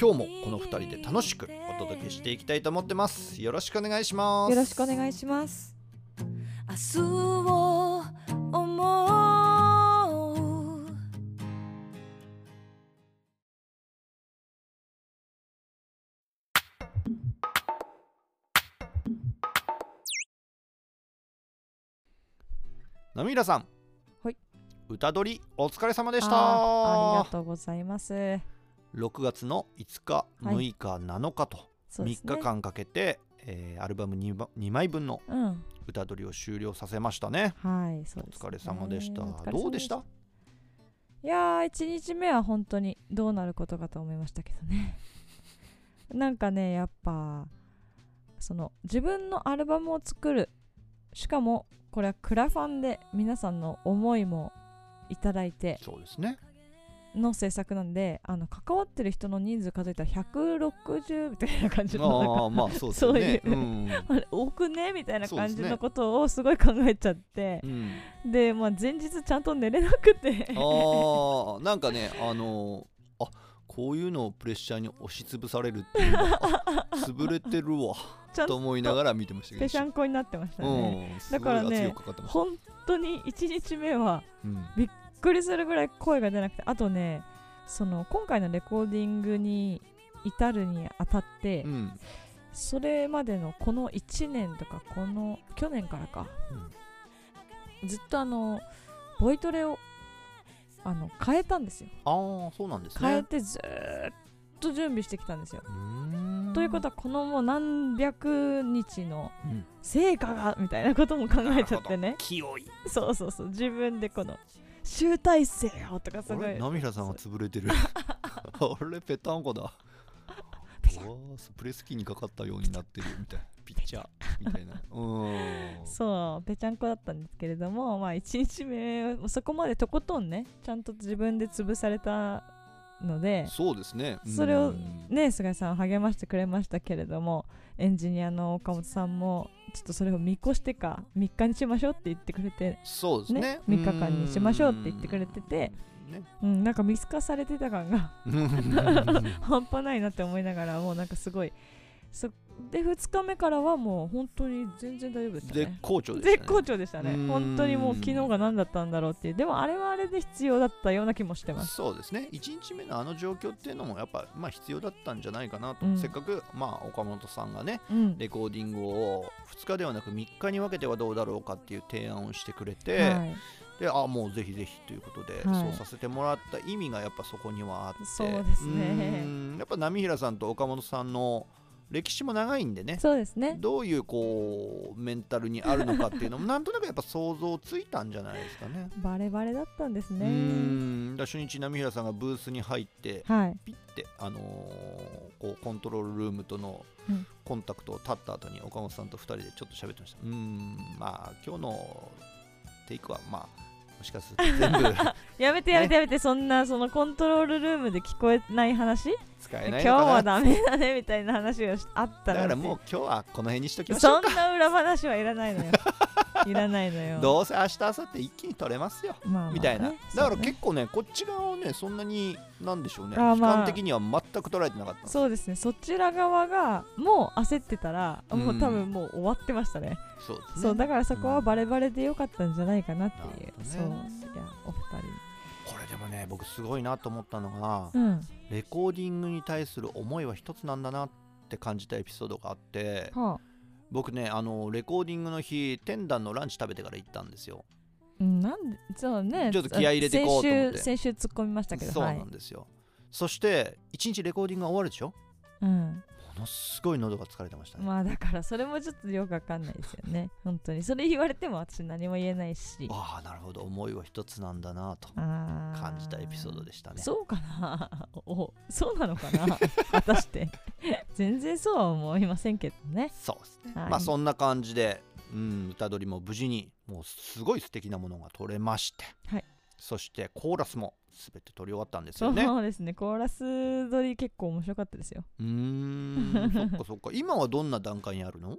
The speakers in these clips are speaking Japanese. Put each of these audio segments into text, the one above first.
今日もこの2人で楽しくお届けしていきたいと思ってます。よろしくお願いします。よろしくお願いします。明日を思う。ナミーラさん。はい。歌取りお疲れ様でしあーありがたとうございます。6月の5日はい6日7日と3そうですね日。間かけて、えーアルバム 2, ば2枚分のうん。歌取りを終了させましたねはい、そうお疲れ様でしたお疲れ様どうでした？いやー、1日目は本当にどうなることかと思いましたけどね。なんかね、やっぱ、その自分のアルバムを作る。しかも、これはクラファンで皆さんの思いもいただいてそうですねの制作なんであの関わってる人の人数数えたら160みたいな感じのなんかああまあそうですよね。そういううん。あれ多くね？みたいな感じのことをすごい考えちゃって。うん。で、まあ、前日ちゃんと寝れなくて。ああなんかねあのーあこういうのをプレッシャーに押しつぶされるっていうのが あ潰れてるわとと思いながら見てましたけどぺしゃんこになってましたね、うん、だからね本当に1日目はうん。びっくりするぐらい声が出なくてあとねその今回のレコーディングに至るにあたって、うん。それまでのこの1年とかこの去年からかずっとあのボイトレをあの変えたんですよ。ああそうなんですね。変えてずーっと準備してきたんですよ。ということはこのもう何百日のうん。成果がみたいなことも考えちゃってね。気負い。そうそうそう。自分でこの集大成よとかすあごい。れ？ナミラさんが潰れてる。あれ？ペタンコだ。スプレースキーにかかったようになってる。みたいな。ピッチャー。みたいな。うそうぺちゃんこだったんですけれどもまあ1日目そこまでとことんねちゃんと自分で潰されたのでそうですね。それをうんね菅井さん励ましてくれましたけれどもエンジニアの岡本さんもちょっとそれを見越してか3日にしましょうって言ってくれて、そうですね。ね三日間にしましょうって言ってくれててうん。ね。うん、なんか見透かされてた感がう ん半端ないなって思いながらもうなんかすごいそで2日目からはもう本当に全然大丈夫でした絶ね好調でしたね。絶好調でしたね。うん。本当にもう昨日が何だったんだろうっていう。でもあれはあれで必要だったような気もしてます。そうですね。1日目のあの状況っていうのもやっぱまあ必要だったんじゃないかなと、うん。せっかくまあ岡本さんがねうん。レコーディングを2日ではなく3日に分けてはどうだろうかっていう提案をしてくれて、はい。であもうぜひぜひということで、はい。そうさせてもらった意味がやっぱそこにはあって。そうですね。やっぱ波平さんと岡本さんの歴史も長いんでね。そうですね。どういうこうメンタルにあるのかっていうのも なんとなくやっぱ想像ついたんじゃないですかね。バレバレだったんですうねーん。初日波平さんがブースに入ってはい。ピッて、あのーこうコントロールルームとのうん。コンタクトを立った後に岡本さんと2人でちょっと喋ってました。うーん。まあ今日のテイクはまあもしかすると全部。やめてやめてやめてそんなそのコントロールルームで聞こえない話？使え今日ないのかな？はダメだねみたいな話がしあったらだからもう今日はこの辺にしときましょうか。そんな裏話はいらないのよいらないのよ。どうせ明日明後日一気に取れますよ。まあまあね。みたいな、だから結構ねこっち側をねそんなになんでしょうねまあ。期間的には全く捉えてなかったそうですね。そちら側がもう焦ってたらもう多分もう終わってましたね、そうね。そうだからそこはバレバレでよかったんじゃないかなっていう、そういやお二これでもね僕すごいなと思ったのが、人うん。レコーディングに対する思いは一つなんだなって感じたエピソードがあってはあ僕ねあのレコーディングの日天壇のランチ食べてから行ったんですよ。うんなんでそうねちょっと気合い入れていこうと思って。先週先週突っ込みましたけどそうはないんですよ、そして一日レコーディングが終わるでしょ？うん。ものすごい喉が疲れてましたね、まあだからそれもちょっとよくわかんないですよね。本当にそれ言われても私何も言えないし。ああなるほど。思いは一つなんだなと感じたエピソードでしたね。そうかな？おそうなのかな？果たして。全然そうは思いませんけどね。そうですね、はい。まあそんな感じで、うん、歌取りも無事にもうすごい素敵なものが取れまして、はい。そしてコーラスも全て取り終わったんですよね。そうですね。コーラス撮り結構面白かったですよ。うーんそっかそっか。今はどんな段階にあるの？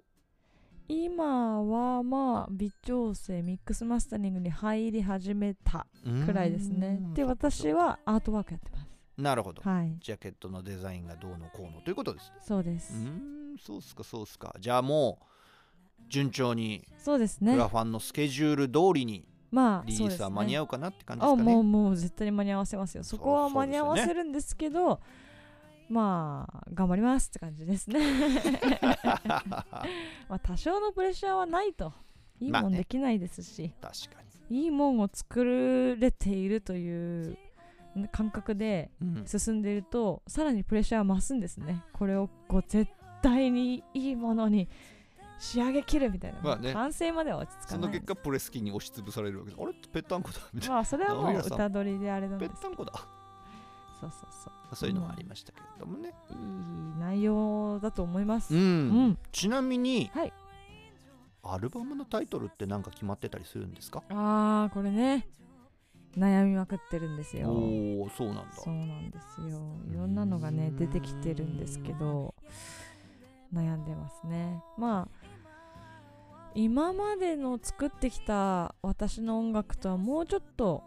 今はまあ微調整ミックスマスタリングに入り始めたくらいですね。で私ははアートワークやってます。なるほど。はい。ジャケットのデザインがどうのこうのということですね。そうです、うーんそうっすかそうっすか。じゃあもう順調にそうですね。クラファンのスケジュール通りにまあリリースは間に合ううかなって感じであすかね。もうもう絶対に間に合わせますよ。そこは間に合わせるんですけどまあ頑張りますって感じですね。まあ多少のプレッシャーはないと。いいまあねもんできないですし、確かに、いいもんを作れているというね感覚でうん。進んでいるとさらにプレッシャーは増すんですね。これをこう絶対にいいものに仕上げきるみたいな、まあね。完成までは落ち着かないその結果プレス機に押しつぶされるわけですあれ？ぺったんこだ。みたいな。まあそれはもう歌取りであれなんぺです。ったんこだ。そうそうそう。そういうのもありましたけれどもね、いい内容だと思います。うん。うん。ちなみに、はい。アルバムのタイトルって何か決まってたりするんですか？ああこれね。悩みまくってるんですよ。おおそうなんだ。そうなんですよ。いろんなのがね出てきてるんですけど悩んでますね。まあ今までの作ってきた私の音楽とはもうちょっと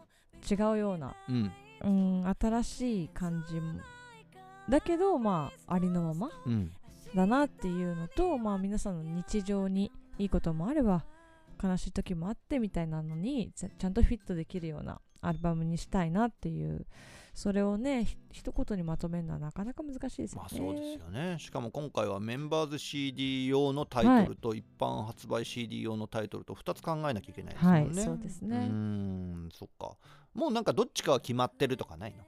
違うような、うん。うん、新しい感じも。だけどまあありのままうん。だなっていうのと、まあ、皆さんの日常にいいこともあれば悲しい時もあってみたいなのにちゃんとフィットできるようなアルバムにしたいなっていうそれをねひ一言にまとめるのはなかなか難しいですよね。まあそうですよね。しかも今回はメンバーズ CD 用のタイトルと一般発売 CD 用のタイトルと2つ考えなきゃいけないですもんね。はいそうですね。うーんそっか。もうなんかどっちかは決まってるとかないの？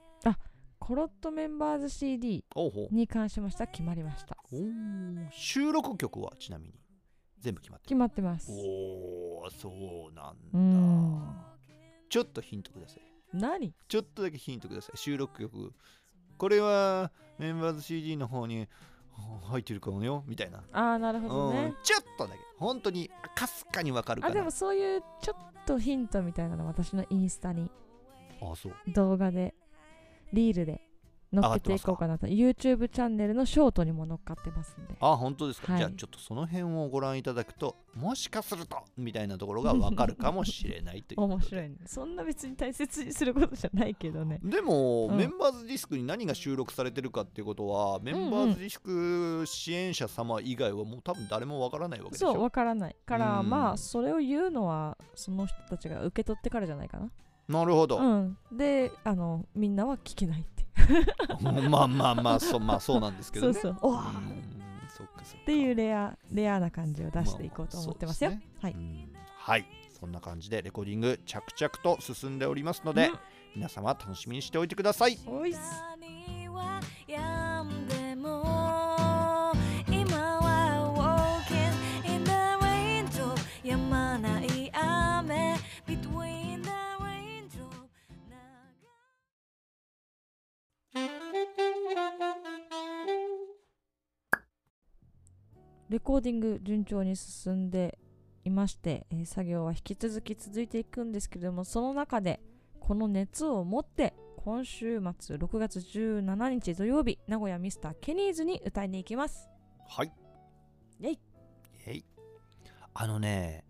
コロッとメンバーズ CD に関しましては決まりました。収録曲はちなみに全部決まって決るまってます。おおそうなんだ。うんちょっとヒントください。何？ちょっとだけヒントください。収録曲。これはメンバーズ CD の方には入ってるかもよ。みたいな。ああなるほどうん。ね。ちょっとだけ。本当にかすかにわかるかなあでもそういうちょっとヒントみたいなの私のインスタに。あそう。動画で。リールで乗っけていこうかなと。YouTube チャンネルのショートにも乗っかってますんで。あ本当ですか、はい。じゃあちょっとその辺をご覧いただくともしかするとみたいなところがわかるかもしれないという面白いね。そんな別に大切にすることじゃないけどね。でも、うん。メンバーズディスクに何が収録されてるかっていうことは、メンバーズディスク支援者様以外はもう多分誰もわからないわけでしょ？そうわからない。からうん。まあそれを言うのはその人たちが受け取ってからじゃないかななるほど、うん。であのみんなは聞けないって。まあまあまあそうまあそうなんですけどね。そうそう。っていうレアレアな感じを出していこうと思ってますよ、まあまあはい、うん。はい。そんな感じでレコーディング着々と進んでおりますので、うん。皆様楽しみにしておいてくださいレコーディング順調に進んでいまして、えー作業は引き続き続いていくんですけれどもその中でこの熱を持って今週末6月17日土曜日名古屋ミスターケニーズに歌いに行きます。はい。イェイ。イェイ。あのね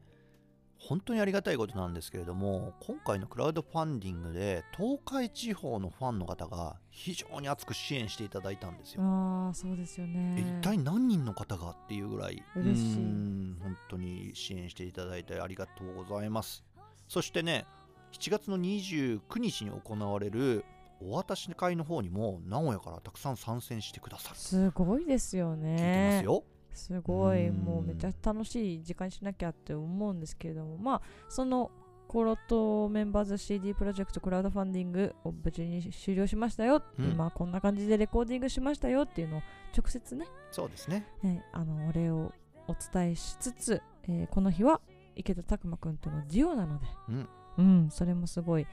本当にありがたいことなんですけれども今回のクラウドファンディングで東海地方のファンの方が非常に熱く支援していただいたんですよ。ああそうですよね。え一体何人の方がっていうぐらい嬉しい。うん本当に支援していただいてありがとうございます。そしてね7月の29日に行われるお渡し会の方にも名古屋からたくさん参戦してくださる。すごいですよ聞いてねますよ、すごいうん。もうめっちゃ楽しい時間にしなきゃって思うんですけれどもまあそのコロトメンバーズ CD プロジェクトクラウドファンディングを無事に終了しましたよ、うん。今こんな感じでレコーディングしましたよっていうのを直接ねそうですねねあのお礼をお伝えしつつ、えーこの日は池田拓磨君とのデュオなので、うん。うん、それもすごい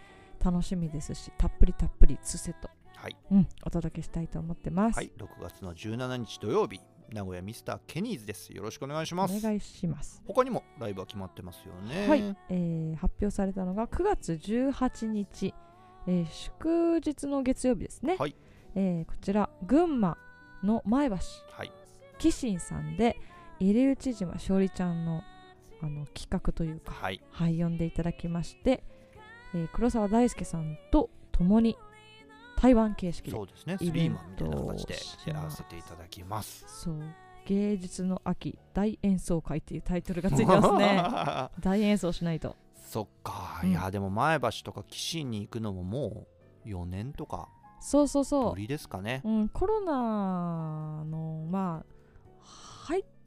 楽しみですしたっぷりたっぷり2セット、はい、うん、お届けしたいと思ってます、はい、6月の17日土曜日名古屋ミスターケニーズです。よろしくお願いします。お願いします。他にもライブは決まってますよね。はい、えー発表されたのが9月18日、えー祝日の月曜日ですね、はい。えーこちら群馬の前橋。はい。紀信さんで入内島勝利ちゃんのあの企画というか、はい。はい、呼んでいただきまして、えー黒沢大輔さんと共に台湾形式でそうですね。スリーマンみたいな形でしやらせていただきます。そう。芸術の秋大演奏会っていうタイトルがついてますね。大演奏しないと。そっか、うん。いやでも前橋とか岸に行くのももう4年とかそうそうそう。ぶりですかね。うん、コロナのまあ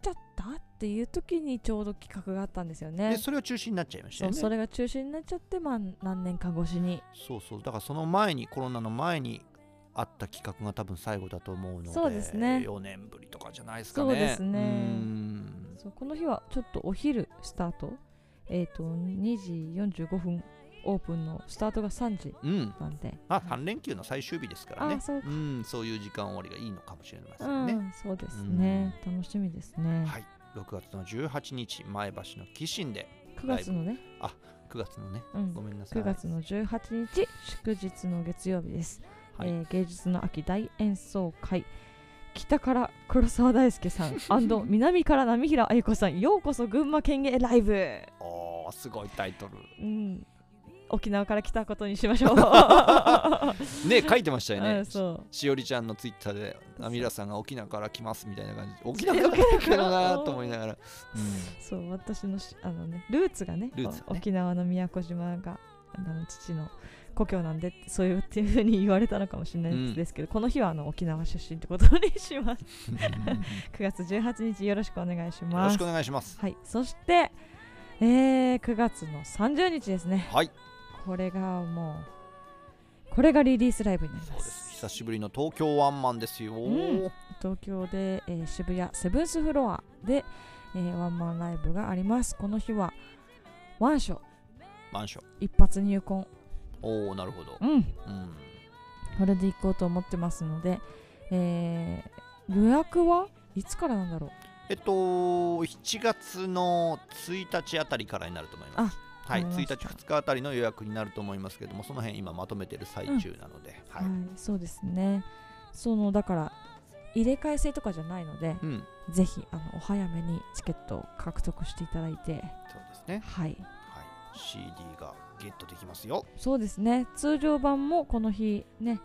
ちゃった？っていう時にちょうど企画があったんですよね。で。それは中止になっちゃいましたよね。それが中止になっちゃって、まあ、何年か越しに。そうそう。だからその前にコロナの前にあった企画が多分最後だと思うのでそうですね。4年ぶりとかじゃないですかね。そうですね。この日はちょっとお昼スタート。えっ、と2時45分オープンのスタートが3時うん。なんで。まあ3連休の最終日ですからね。あそうか。んそういう時間終わりがいいのかもしれませうんん、ね、そうですね。楽しみですね、はい。6月の18日前橋の紀信で。9月のね、9月のね。うん。ご、めんなさい。9月の18日祝日の月曜日です。はい。えー芸術の秋大演奏会。北から黒沢大輔さん 南から波平あゆ子さん。ようこそ群馬県芸ライブ、おーすごいタイトル。うん、沖縄から来たことにしましょう。ね書いてましたよね。しおりちゃんのツイッターで「アミラさんが沖縄から来ます」みたいな感じ。で沖縄から来るかなと思いながら、そう私のしあのねルーツがねルーね。お沖縄の宮古島があの父の故郷なんでそういうっていうふうに言われたのかもしれないですけど、この日はあの沖縄出身ってことにします。うん。よ9月18日よろしくお願いします。ろしくお願いします。はい。そして、えー、9月の30日ですね。はいこれがもうこれがリリースライブになりまです。す久しぶりの東京ワンマンですよ、ん。東京で、えー渋谷セブンスフロアで、えーワンマンライブがあります。この日はワンショー。マンション一発入魂。おおなるほど、うん。うん、これで行こうと思ってますので、えー予約はいつからなんだろう？えっと7月の1日あたりからになると思いますはい、1日わかりました。2日あたりの予約になると思いますけどもその辺今まとめてる最中なので、はい、はい、そうですね。そのだから入れ替え制とかじゃないのでうん。ぜひあのお早めにチケットを獲得していただいて。そうですね。はい。はい。CD がゲットできますよ。そうですね。通常版もこの日ね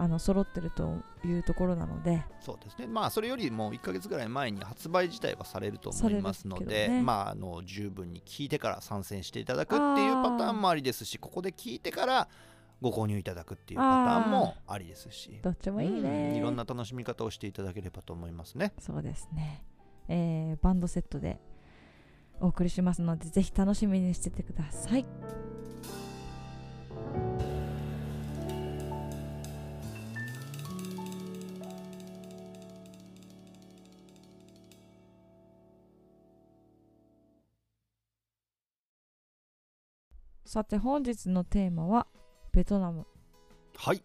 あの揃ってるというところなので。そうですね。まあそれよりも1ヶ月ぐらい前に発売自体はされると思いますので、ね。まああの十分に聞いてから参戦していただくっていうパターンもありですしここで聞いてからご購入いただくっていうパターンもありですしどっちもいいね。うんいろんな楽しみ方をしていただければと思いますね。そうですね、えーバンドセットでお送りしますのでぜひ楽しみにしててくださいさて本日のテーマはベトナムはい。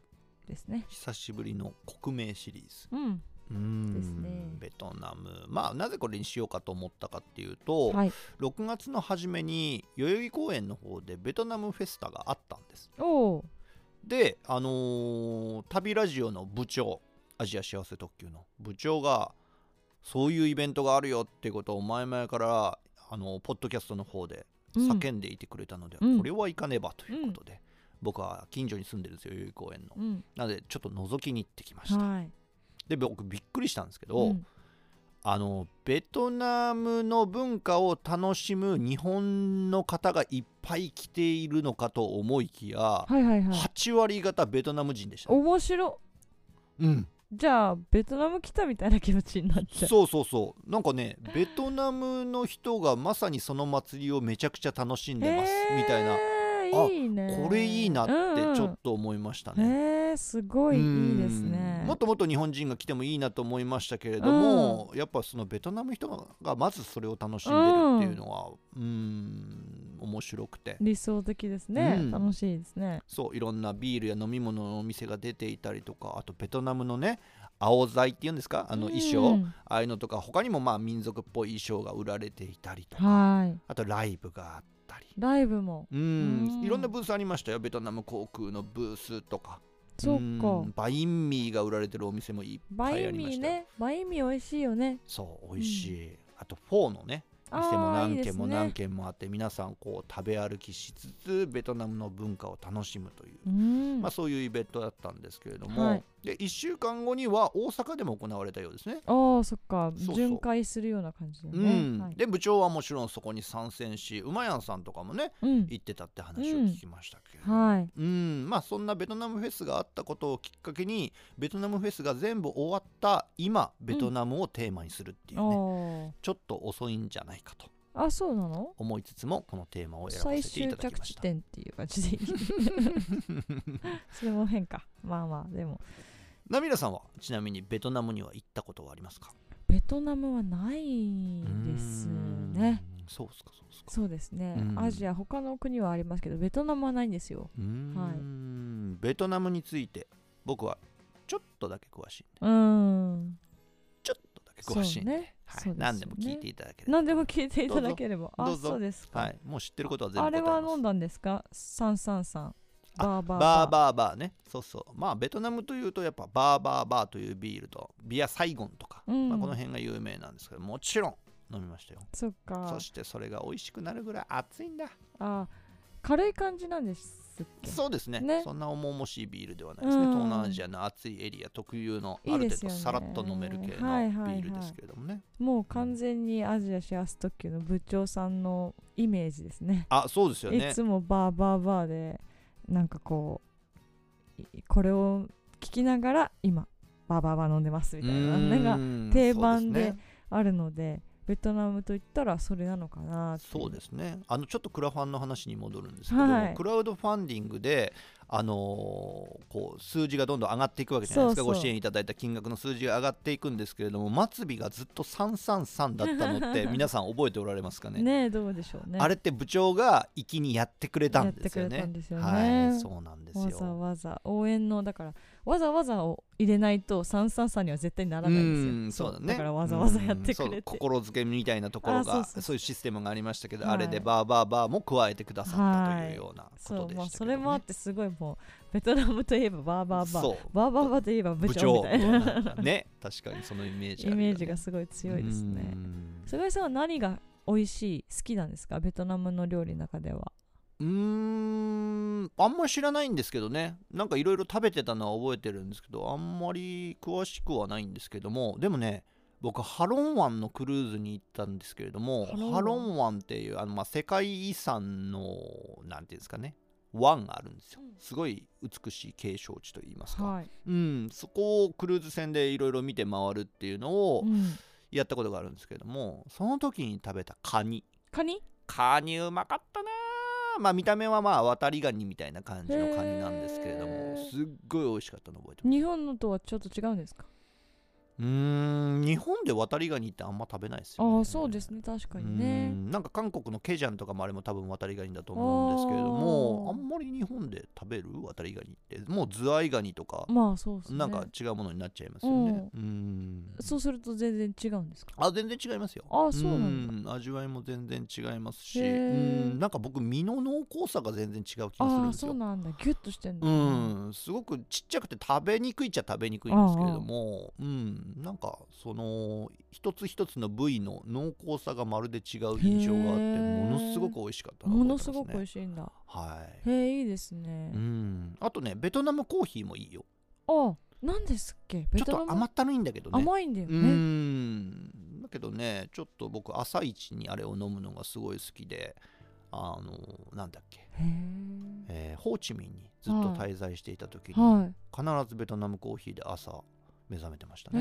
ですね。久しぶりの国名シリーズ。うん。うーん。ですね。ベトナム。まあなぜこれにしようかと思ったかっていうと、はい。6月の初めに代々木公園の方でベトナムフェスタがあったんです。おお。であのー旅ラジオの部長アジア幸せ特急の部長がそういうイベントがあるよっていうことを前々からあのポッドキャストの方でうん叫んでいてくれたので、うん。これは行かねばということで、僕は近所に住んでるんですよ代々木公園の、うん。なのでちょっと覗きに行ってきました、はい。で僕びっくりしたんですけど、うん。あのベトナムの文化を楽しむ日本の方がいっぱい来ているのかと思いきや、はいはいはい。8割方ベトナム人でした。ね、面白。うん、じゃあベトナム来たみたいな気持ちになっちゃう。そうそうそう。なんかねベトナムの人がまさにその祭りをめちゃくちゃ楽しんでますみたいな。へーいいねこれいいなってちょっとと思いましたね。ね。えすごいいいですね。うん。もっともっと日本人が来てもいいなと思いましたけれども、やっぱそのベトナム人がまずそれを楽しんでるっていうのはうん面白くて。理想的ですね、うん。楽しいですね。そういろんなビールや飲み物のお店が出ていたりとかあとベトナムのね青材っていうんですか？あの衣装、うんああいうのとか他にもまあ民族っぽい衣装が売られていたりとか。はい。あとライブがあったり。ライブも。うん。うん。いろんなブースありましたよ。ベトナム航空のブースとかそっうんかバインミーが売られてるお店もいっぱバインいありましたよ、ミーね。バインミー美味しいよね。そう美味しい、あとフォーのね店も何軒も何軒もあって皆さんこう食べ歩きしつつベトナムの文化を楽しむという、うん。まあ、そういうイベントだったんですけれども、はい。で1週間後には大阪でも行われたようですね。ああそっか。巡回するような感じだうね、ん。はい。で部長はもちろんそこに参戦し馬やんさんとかもねうん。行ってたって話を聞きましたけれど、はい。うん。まあそんなベトナムフェスがあったことをきっかけにベトナムフェスが全部終わった今ベトナムをテーマにするっていうね、ちょっと遅いんじゃないかと。あそうなの？思いつつもこのテーマを選ば最せてい終着ただきました。地点っていう感じでいい それも変か。まあまあでも。ナミラさんはちなみにベトナムには行ったことはありますか？ベトナムはないですね。そうっすかそうっすか。そうですね、うん。アジア他の国はありますけどベトナムはないんですよ。うーん。ベトナムについて僕はちょっとだけ詳しいんで。うん。ちょっとだけ詳しいんで、そうねはい。何でも聞いていただければ。何でも聞いていただければ。あどうぞ。そうですか、はい、もう知ってることは全部あれは飲んだんですか？333バーバーバー。バーバーバーね。そうそう。まあベトナムというとやっぱバーバーバーというビールとビアサイゴンとか、うん。まあ、この辺が有名なんですけど。もちろん飲みましたよ。そっか。そしてそれが美味しくなるぐらい熱いんだ。あ軽い感じなんですっけ。そうですね。ね。そんな重々しいビールではないですね。うん。東南アジアの暑いエリア特有のある程度さらっと飲める系のビールですけれどもね。もう完全にアジアシェアス特急の部長さんのイメージですね。あそうですよね。いつもバーバーバーでなんかこういこれを聞きながら今バーバーバー飲んでますみたいなのがの定番であるのでベトナムといったらそれなのかなそうですねあのちょっとクラファンの話に戻るんですけど、はいクラウドファンディングで、あのーこう数字がどんどん上がっていくわけじゃないですか。そうそう。ご支援いただいた金額の数字が上がっていくんですけれども末尾がずっと333だったのって 皆さん覚えておられますかね？ねえどうでしょうね。あれって部長が粋にやってくれたんですよね。よね。はいそうなんですよ。わざわざ応援のだからわざわざを入れないと333には絶対ならないんですよ。うんそうだね。からわざわざやってくれて。心づけみたいなところがそういうシステムがありましたけど、はい。あれでバーバーバーも加えてくださったというようなことでしたけど、ね。それもあってすごいもうベトナムといえばバーバーバー。バーバーバーといえば部長みたいな。ね確かにそのイメージあイメージがすごい強いですね。うん。菅井さんは何が美味しい好きなんですか？ベトナムの料理の中では。うーん。あんまり知らないんですけどね。なんかいろいろ食べてたのは覚えてるんですけどあんまり詳しくはないんですけども。でもね僕ハロン湾のクルーズに行ったんですけれどもハロン湾。ハロン湾っていうあの、まあ、世界遺産のなんていうんですかね湾があるんですよ。すごい美しい景勝地といいますか、はい、うん、そこをクルーズ船でいろいろ見て回るっていうのをうん、やったことがあるんですけどもその時に食べたカニ。カニ？カニうまかったな。あまあ見た目はまあ渡りガニみたいな感じのカニなんですけれどもすっごい美味しかったの覚えてます。日本のとはちょっと違うんですか？うーん日本で渡りガニってあんま食べないですよ、ね、ああそうですね。確かにね。うんなんか韓国のケジャンとかもあれも多分渡りガニだと思うんですけれどもあんまり日本で食べる渡りガニってもうズワイガニとか、まあそうですね。なんか違うものになっちゃいますよね。うん。そうすると全然違うんですか？あ全然違いますよ。あそうなんだ。ん。味わいも全然違いますしうん。なんか僕身の濃厚さが全然違う気がするんですよ。そうなんだ。ギュッとしてんだ。うん、すごくちっちゃくて食べにくいっちゃ食べにくいんですけれども、うん、んなんかその一つ一つの部位の濃厚さがまるで違う印象があってものすごく美味しかったなものすごく美い味しいんだ。はい。へえいいですね。うん。あとねベトナムコーヒーもいいよ。あ何ですっけ？ベちょっと甘ったるいんだけどね。う甘いんだよね。ん。だけどねちょっと僕朝一にあれを飲むのがすごい好きであのなんだっけ、へえ。ーホーチミンにずっと滞在していた時に、えは必ずベトナムコーヒーで朝目覚めてましたね。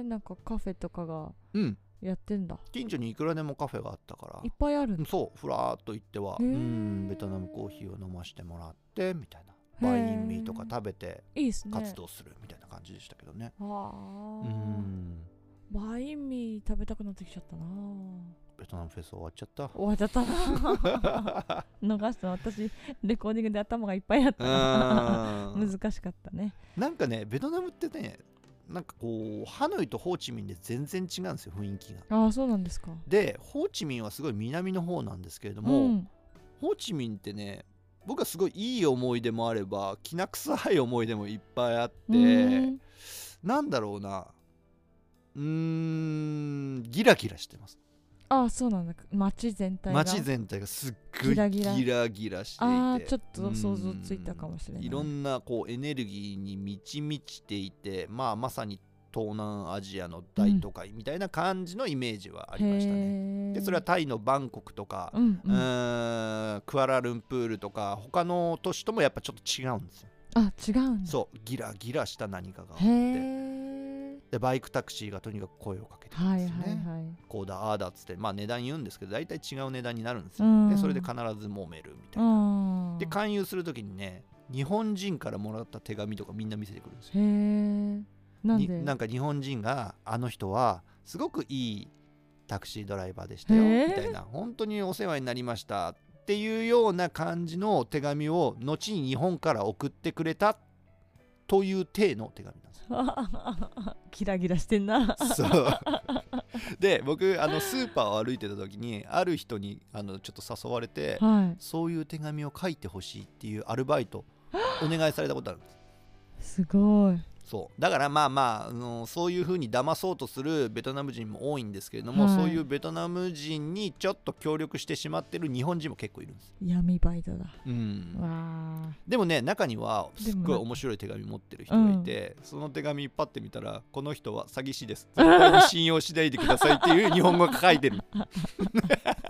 えなんかカフェとかがうん。やってんだ。近所にいくらでもカフェがあったから。いっぱいあるんだ。そうふらーっと行ってはうへー。んベトナムコーヒーを飲ませてもらってみたいな。バインミーとか食べていいですね。活動するみたいな感じでしたけどね。あうあん。バインミー食べたくなってきちゃったな。ベトナムフェス終わっちゃった。終わっちゃったな。逃した私レコーディングで頭がいっぱいあったなうん難しかったね。なんかねベトナムってねなんかこうハノイとホーチミンで全然違うんですよ雰囲気が。ああそうなんですか。でホーチミンはすごい南の方なんですけれども、ん、ホーチミンってね僕はすごいいい思い出もあればきな臭い思い出もいっぱいあって、うん。なんだろうな。うーんギラギラしてますああそうなんだ。街全体が？街全体がすっごいギギラ？ギララギラしていて。ああちょっと想像ついたかもしれない。いろんなこうエネルギーに満ち満ちていてまあまさに東南アジアの大都会みたいな感じのイメージはありましたね、ねでそれはタイのバンコクとか、うんううん、クアラルンプールとか他の都市ともやっぱちょっと違うんですよ。あ違うんだ。そうギラギラした何かがあっへてえでバイクタクシーがとにかく声をかけてくるんはいですよね、はいはいこうだああだっつってまあ値段言うんですけど大体違う値段になるんですよ、うん。でそれで必ず揉めるみたういな、ん。で勧誘する時にね日本人からもらった手紙とかみんな見せてくるんですよ。なんで？になんか日本人があの人はすごくいいタクシードライバーでしたよみたいな。本当にお世話になりましたっていうような感じの手紙を後に日本から送ってくれたという体の手紙 ギラギラしてんな。そう。で僕あのスーパーを歩いてた時にある人にあのちょっと誘われてはい。そういう手紙を書いてほしいっていうアルバイト お願いされたことあるんです。すごいそう。だからまあまあ、あのそういうふうに騙そうとするベトナム人も多いんですけれども、はい。そういうベトナム人にちょっと協力してしまってる日本人も結構いるんです、闇バイトだ。うん、でもね中にはすっごい面白い手紙持ってる人がいて、その手紙パッて見たらこの人は詐欺師です。絶対に信用しないでくださいっていう日本語が書いてる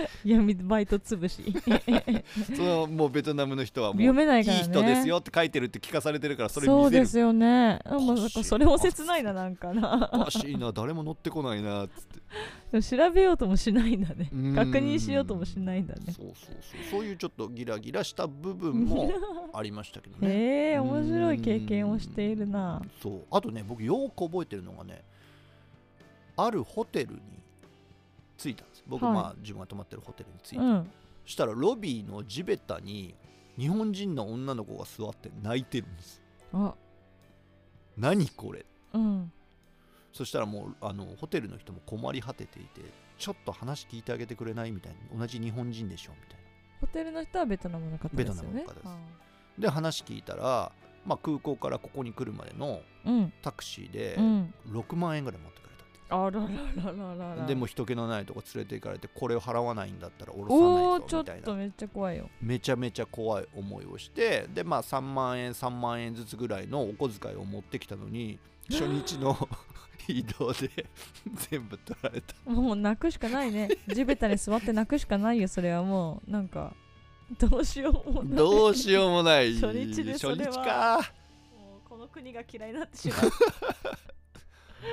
闇バイト潰し。そのもうベトナムの人はもう読めないからね。い人ですよって書いてるって聞かされてるからそれそ見せる。うですよね。かそれも切ないななんかな。おかしいな。誰も乗ってこないなっつって。調べようともしないんだね。うん。確認しようともしないんだね。そうそうそう。そういうちょっとギラギラした部分もありましたけどね。へえ面白い経験をしているな。そう。あとね僕よく覚えてるのがねあるホテルに着いたんです。僕、はい。まあ自分が泊まってるホテルに着いて、うん。そしたらロビーの地べたに日本人の女の子が座って泣いてるんです。あ。何これ。うん。そしたらもうあのホテルの人も困り果てていてちょっと話聞いてあげてくれない？みたいな。同じ日本人でしょ？みたいな。ホテルの人はベトナムの方ですよね。ベトナムの方です。あで話聞いたら、まあ、空港からここに来るまでのうん。タクシーでうん。6万円ぐらい持ってくれたってあらららららら。でも人気のないとこ連れて行かれてこれを払わないんだったら降ろおおちょっさないぞみたいな。とめっちゃ怖いよ。めちゃめちゃ怖い思いをしてでまあ3万円3万円ずつぐらいのお小遣いを持ってきたのに 初日の 移動で 全部取られた。もう泣くしかないね。地べたに座って泣くしかないよそれはもう。なんかどうしようもない。どうしようもない。初日でそれは。初日か。もうこの国が嫌いになってしま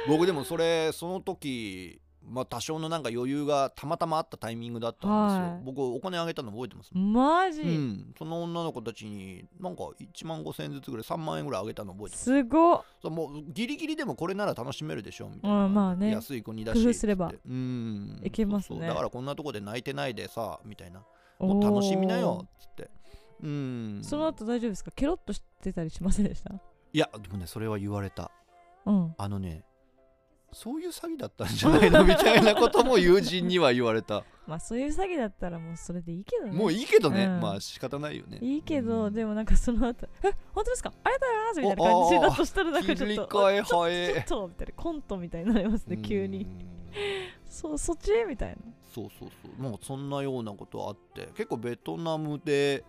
僕でもそれその時まあ多少のなんか余裕がたまたまあったタイミングだったんですよ、はい。僕お金あげたの覚えてます？うマジ、うん、その女の子たちになんか1万5千円ずつぐらい3万円ぐらいあげたの覚えてます。すごっ。そうもうギリギリでもこれなら楽しめるでしょみたいな、うんまあね。安い子にだし工夫すればてうん。いけますね。そうそうだからこんなとこで泣いてないでさみたいな。もう楽しみなよっつって。うん。その後大丈夫ですか？ケロッとしてたりしませんでした？いやでもねそれは言われた。うん。あのねそういう詐欺だったんじゃないのみたいなことも友人には言われた。まあそういう詐欺だったらもうそれでいいけどね。もういいけどね、うん。まあ仕方ないよね。いいけど、うん。でもなんかその後え本当ですかありがとうございますみたいな感じだとしたらなんかちょっとちょ早えちょっとみたいなコントみたいになりますね急に。うんそうそっち？みたいな。そうそうそう。もうそんなようなことあって結構ベトナムで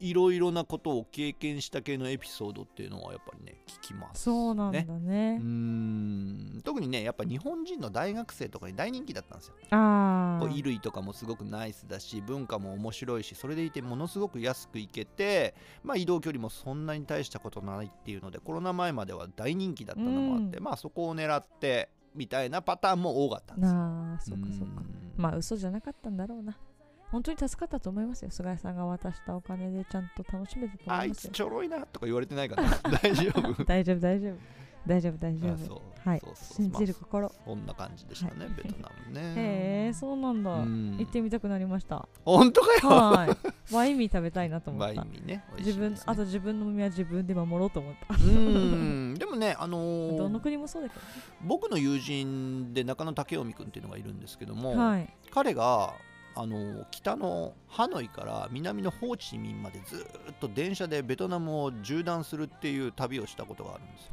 いろいろなことを経験した系のエピソードっていうのはやっぱりね聞きますそうなんだね。ねうーん。特にねやっぱ日本人の大学生とかに大人気だったんですよ。あ衣類とかもすごくナイスだし文化も面白いしそれでいてものすごく安く行けて、まあ、移動距離もそんなに大したことないっていうのでコロナ前までは大人気だったのもあって、うん。まあそこを狙ってみたいなパターンも多かったんですよ。なあそっかそうん。まあ嘘じゃなかったんだろうな本当に助かったと思いますよ。菅井さんが渡したお金でちゃんと楽しめたと思あいいますよ。つちょろいなとか言われてないかな。大丈夫？大丈夫大丈夫大丈夫大丈あそう。夫はい。そうそう信じるま心あそんな感じでしたね、はい。ベトナムね。へえそうなんだ。うん。行ってみたくなりました。本当かよ？はい。ワインミー食べたいなと思バイったンミーね。美味し自分いですね。あと自分の身は自分で守ろうと思った。うん。でもねあのーどの国もそうだけどね。僕の友人で中野武臣君っていうのがいるんですけども、はい。彼があの北のハノイから南のホーチミンまでずーっと電車でベトナムを縦断するっていう旅をしたことがあるんですよ。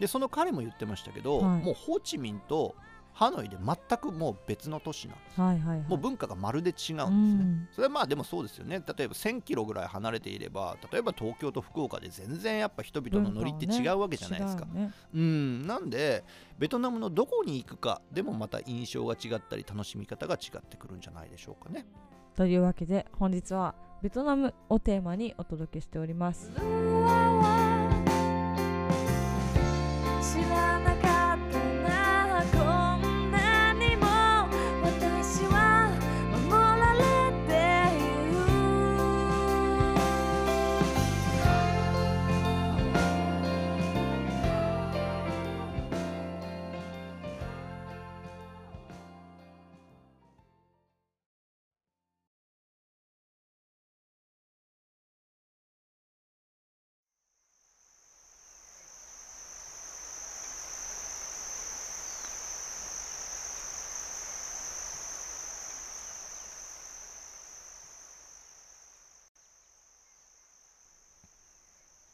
でその彼も言ってましたけど、はい。もうホーチミンとハノイで全くもう別の都市なんですはいはいはい。もう文化がまるで違うんですね、うん。それはまあでもそうですよね。例えば1000キロぐらい離れていれば例えば東京と福岡で全然やっぱ人々のノリって違うわけじゃないですか、違うね。うん。なんでベトナムのどこに行くかでもまた印象が違ったり楽しみ方が違ってくるんじゃないでしょうかね。というわけで本日はベトナムをテーマにお届けしております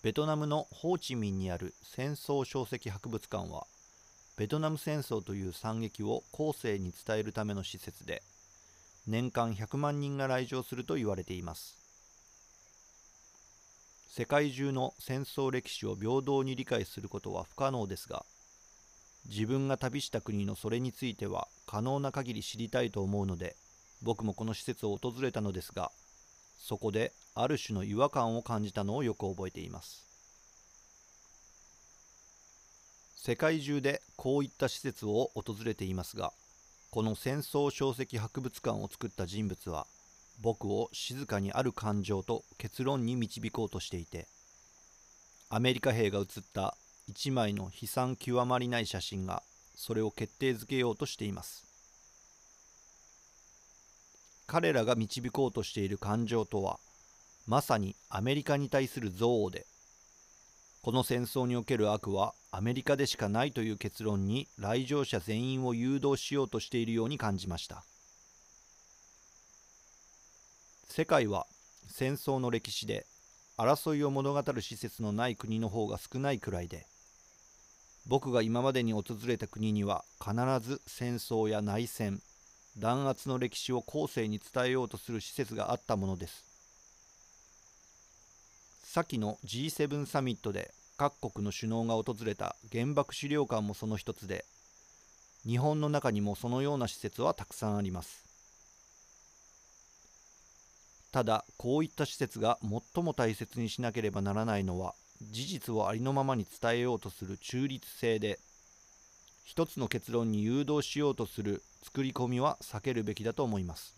ベトナムのホーチミンにある戦争小石博物館はベトナム戦争という惨劇を後世に伝えるための施設で年間100万人が来場すると言われています。世界中の戦争歴史を平等に理解することは不可能ですが自分が旅した国のそれについては可能な限り知りたいと思うので僕もこの施設を訪れたのですがそこである種の違和感を感じたのをよく覚えています。世界中でこういった施設を訪れていますがこの戦争小石博物館を作った人物は僕を静かにある感情と結論に導こうとしていてアメリカ兵が写った一枚の悲惨極まりない写真がそれを決定づけようとしています。彼らが導こうとしている感情とはまさにアメリカに対する憎悪でこの戦争における悪はアメリカでしかないという結論に来場者全員を誘導しようとしているように感じました。世界は戦争の歴史で争いを物語る施設のない国の方が少ないくらいで僕が今までに訪れた国には必ず戦争や内戦弾圧の歴史を後世に伝えようとする施設があったものです。先の G7 サミットで各国の首脳が訪れた原爆資料館もその一つで日本の中にもそのような施設はたくさんあります。ただこういった施設が最も大切にしなければならないのは事実をありのままに伝えようとする中立性で一つの結論に誘導しようとする作り込みは避けるべきだと思います。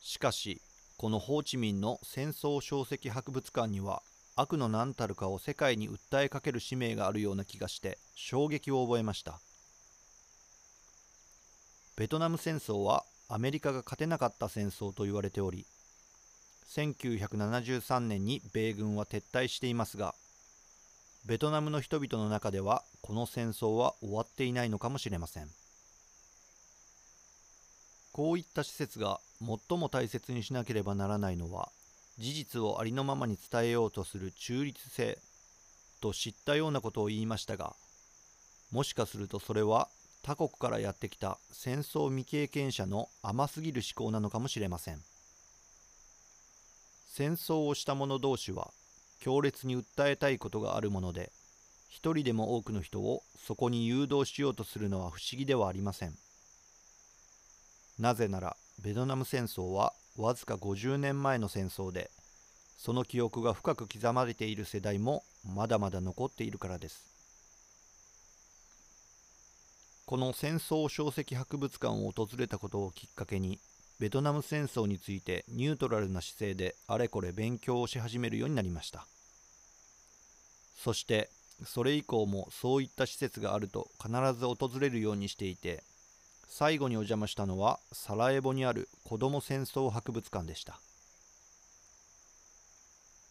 しかしこのホーチミンの戦争小石博物館には悪の何たるかを世界に訴えかける使命があるような気がして衝撃を覚えました。ベトナム戦争はアメリカが勝てなかった戦争と言われており1973年に米軍は撤退していますがベトナムの人々の中ではこの戦争は終わっていないのかもしれません。こういった施設が最も大切にしなければならないのは事実をありのままに伝えようとする中立性と知ったようなことを言いましたがもしかするとそれは他国からやってきた戦争未経験者の甘すぎる思考なのかもしれません。戦争をした者同士は強烈に訴えたいことがあるもので一人でも多くの人をそこに誘導しようとするのは不思議ではありません。なぜならベトナム戦争はわずか50年前の戦争でその記憶が深く刻まれている世代もまだまだ残っているからです。この戦争小石博物館を訪れたことをきっかけにベトナム戦争についてニュートラルな姿勢であれこれ勉強をし始めるようになりました。そしてそれ以降もそういった施設があると必ず訪れるようにしていて最後にお邪魔したのはサラエボにある子ども戦争博物館でした。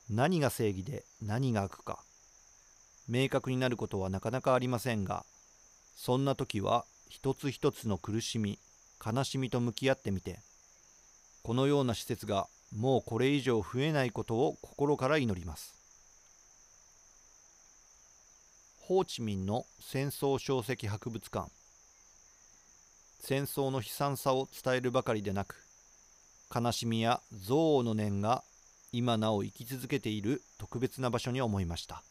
何が正義で何が悪か。明確になることはなかなかありませんがそんな時は一つ一つの苦しみ悲しみと向き合ってみてこのような施設がもうこれ以上増えないことを心から祈ります。ホーチミンの戦争小石博物館。戦争の悲惨さを伝えるばかりでなく悲しみや憎悪の念が今なお生き続けている特別な場所に思いました。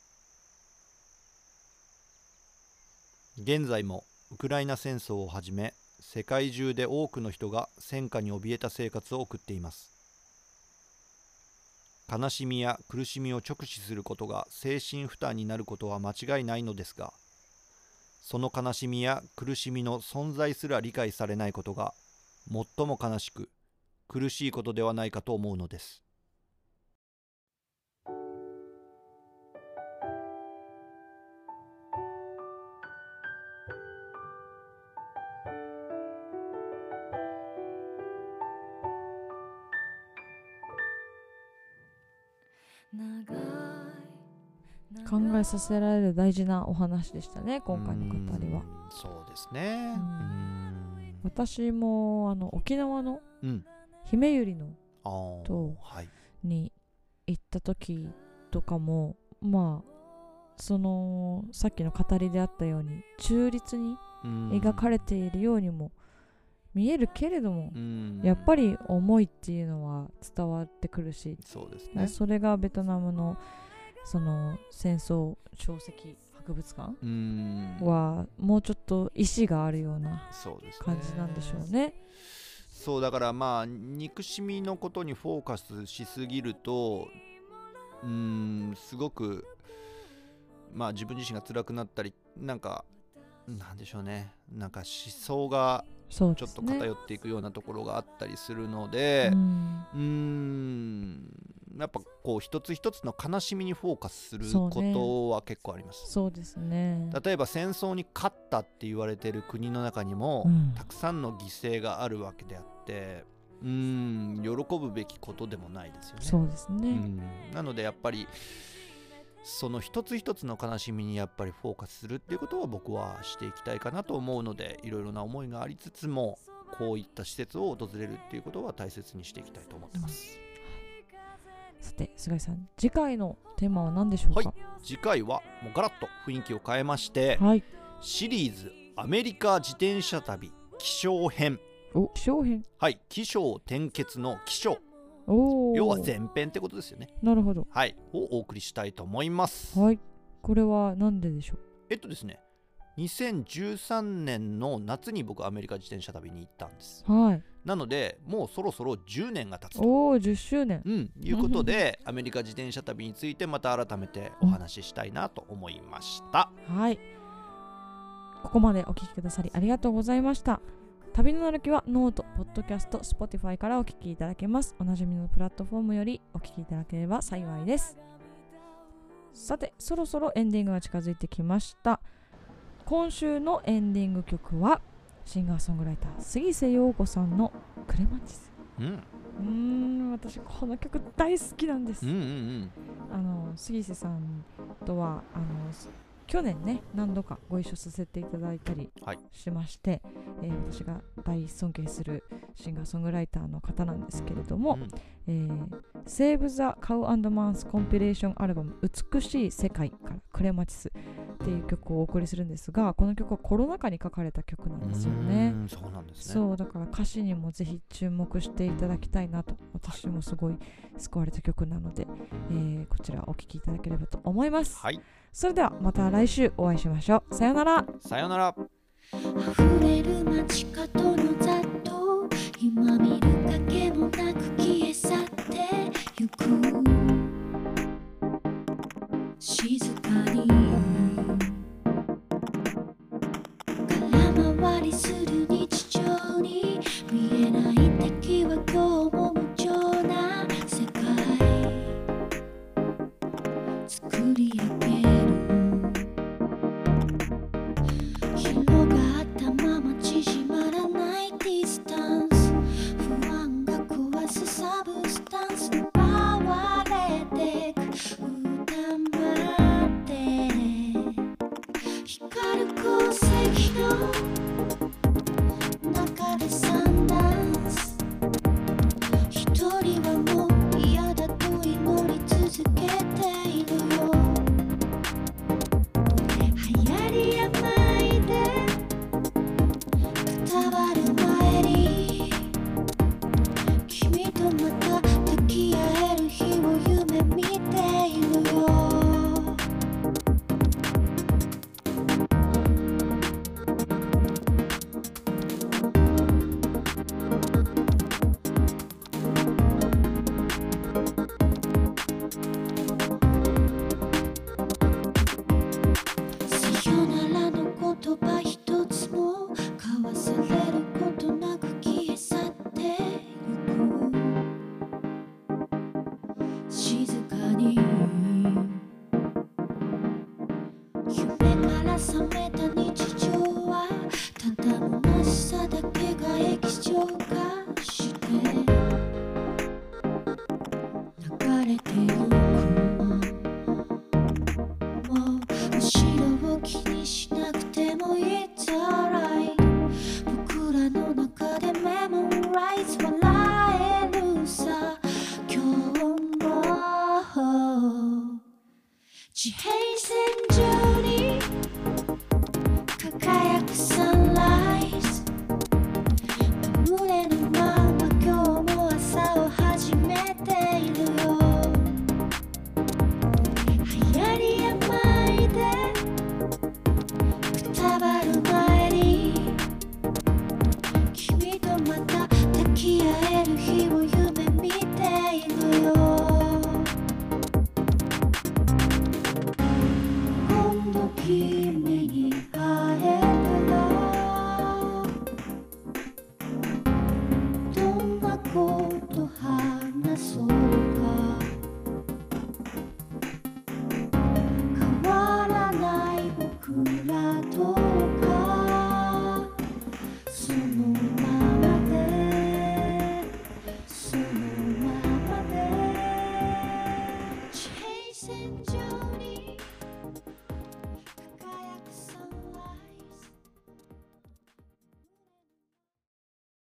現在もウクライナ戦争をはじめ世界中で多くの人が戦火に怯えた生活を送っています。悲しみや苦しみを直視することが精神負担になることは間違いないのですがその悲しみや苦しみの存在すら理解されないことが最も悲しく苦しいことではないかと思うのです。考えさせられる大事なお話でしたね今回の語りは。そうですね。私もあの沖縄のうん。姫百合のとはい。に行った時とかもまあそのさっきの語りであったように中立に描かれているようにも見えるけれども、うん。やっぱり思いっていうのは伝わってくるし、そうですねそれがベトナムのその戦争小石博物館うん。はもうちょっと意志があるような感じなんでしょうね。そうだからまあ憎しみのことにフォーカスしすぎるとうーんすごくまあ自分自身が辛くなったりなんかなんでしょうね。なんか思想がそうちょっと。偏っていくようなところがあったりするのでうんうーんやっぱこう一つ一つの悲しみにフォーカスすることは結構あります。そうですね。例えば戦争に勝ったって言われてる国の中にも、うんたくさんの犠牲があるわけであってうーん喜ぶべきことでもないですよね。そうですね。うんなのでやっぱりその一つ一つの悲しみにやっぱりフォーカスするっていうことは僕はしていきたいかなと思うのでいろいろな思いがありつつもこういった施設を訪れるっていうことは大切にしていきたいと思ってます。さて菅井さん次回のテーマは何でしょうか？次回はもうガラッと雰囲気を変えましてはい。シリーズアメリカ自転車旅気象編お気象編。はい起承転結の起承おお。要は前編ってことですよねなるほど。はいをお送りしたいと思いますはい。これは何ででしょえっとですね2013年の夏に僕アメリカ自転車旅に行ったんですう。はい。なのでもうそろそろ10年が経つとおお10周年。うん、いうことでアメリカ自転車旅についてまた改めてお話ししたいなと思いましたはい。ここまでお聞きくださりありがとうございました。旅の歩きはノート、ポッドキャスト、Spotify からお聞きいただけます。おなじみのプラットフォームよりお聞きいただければ幸いです。さて、そろそろエンディングが近づいてきました。今週のエンディング曲はシンガーソングライター杉瀬陽子さんの「クレマンチスうん」うーん私この曲大好きなんです、うんうんうんあの杉瀬さんとはあの去年ね何度かご一緒させていただいたりはい。しまして、えー私が大尊敬するシンガーソングライターの方なんですけれどもうん「えー、Save the Cow マンスコンピレーションアルバム美しい世界」から「クレマチス」っていう曲をお送りするんですがこの曲はコロナ禍に書かれた曲なんですよね。うそうなんですね。そうだから歌詞にもぜひ注目していただきたいなと私もすごい救われた曲なので、えーこちらお聴きいただければと思います、はいそれではまた来週お会いしましょう。さようなら。さようなら。溢れる街角の雑踏今見る影もなく消え去って。ゆく地